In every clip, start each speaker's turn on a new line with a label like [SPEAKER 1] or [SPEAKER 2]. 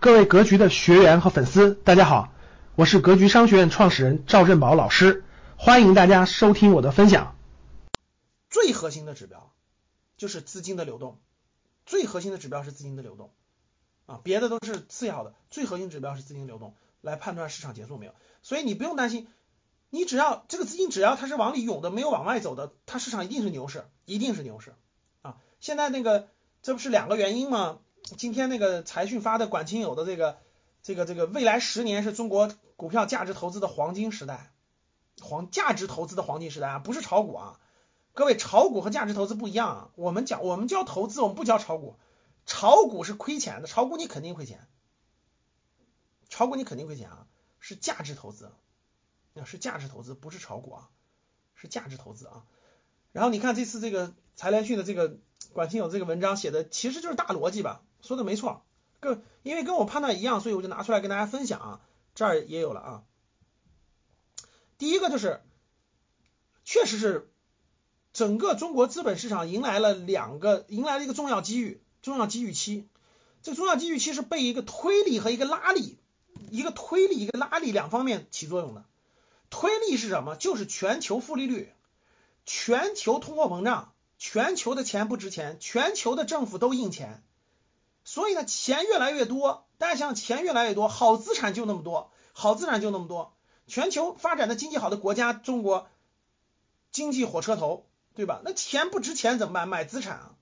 [SPEAKER 1] 各位格局的学员和粉丝，大家好，我是格局商学院创始人赵振宝老师，欢迎大家收听我的分享。
[SPEAKER 2] 最核心的指标就是资金的流动，最核心的指标是资金的流动啊，别的都是次要的，最核心指标是资金流动，来判断市场结束没有。所以你不用担心，你只要这个资金只要它是往里涌的，没有往外走的，它市场一定是牛市，一定是牛市啊。现在那个这不是两个原因吗？今天那个财讯发的管清友的这个这个这个未来十年是中国股票价值投资的黄金时代，黄价值投资的黄金时代啊，不是炒股啊，各位炒股和价值投资不一样啊，我们讲我们教投资，我们不教炒股，炒股是亏钱的，炒股你肯定亏钱，炒股你肯定亏钱啊，是价值投资，那是价值投资，不是炒股啊，是价值投资啊，然后你看这次这个财联讯的这个管清友这个文章写的其实就是大逻辑吧。说的没错，跟因为跟我判断一样，所以我就拿出来跟大家分享啊。这儿也有了啊。第一个就是，确实是整个中国资本市场迎来了两个，迎来了一个重要机遇，重要机遇期。这重要机遇期是被一个推力和一个拉力，一个推力一个拉力两方面起作用的。推力是什么？就是全球负利率，全球通货膨胀，全球的钱不值钱，全球的政府都印钱。所以呢，钱越来越多，大家想想，钱越来越多，好资产就那么多，好资产就那么多。全球发展的经济好的国家，中国经济火车头，对吧？那钱不值钱怎么办？买资产啊。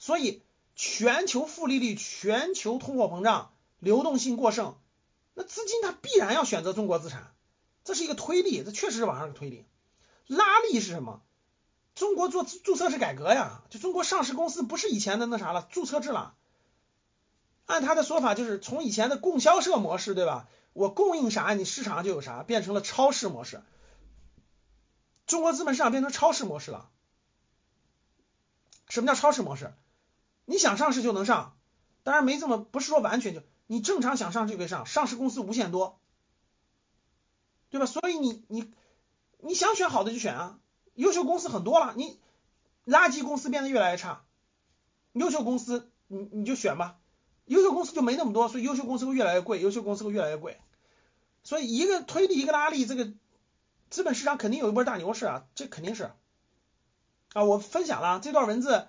[SPEAKER 2] 所以全球负利率、全球通货膨胀、流动性过剩，那资金它必然要选择中国资产，这是一个推力，这确实是往上的推力。拉力是什么？中国做注册制改革呀，就中国上市公司不是以前的那啥了，注册制了。按他的说法，就是从以前的供销社模式，对吧？我供应啥，你市场上就有啥，变成了超市模式。中国资本市场变成超市模式了。什么叫超市模式？你想上市就能上，当然没这么，不是说完全就你正常想上就可以上，上市公司无限多，对吧？所以你你你想选好的就选啊，优秀公司很多了，你垃圾公司变得越来越差，优秀公司你你就选吧。优秀公司就没那么多，所以优秀公司会越来越贵，优秀公司会越来越贵。所以一个推力，一个拉力，这个资本市场肯定有一波大牛市啊，这肯定是啊。我分享了这段文字，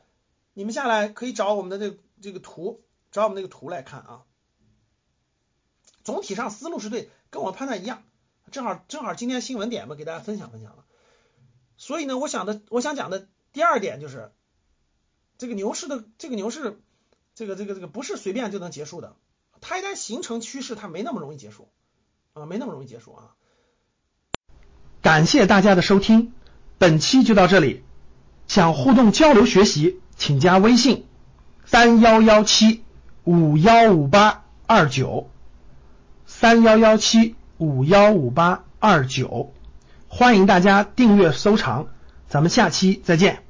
[SPEAKER 2] 你们下来可以找我们的这这个图，找我们那个图来看啊。总体上思路是对，跟我判断一样。正好正好今天新闻点嘛，给大家分享分享了。所以呢，我想的我想讲的第二点就是这个牛市的这个牛市。这个这个这个不是随便就能结束的，它一旦形成趋势，它没那么容易结束啊，没那么容易结束啊。
[SPEAKER 1] 感谢大家的收听，本期就到这里。想互动交流学习，请加微信三幺幺七五幺五八二九三幺幺七五幺五八二九，欢迎大家订阅收藏，咱们下期再见。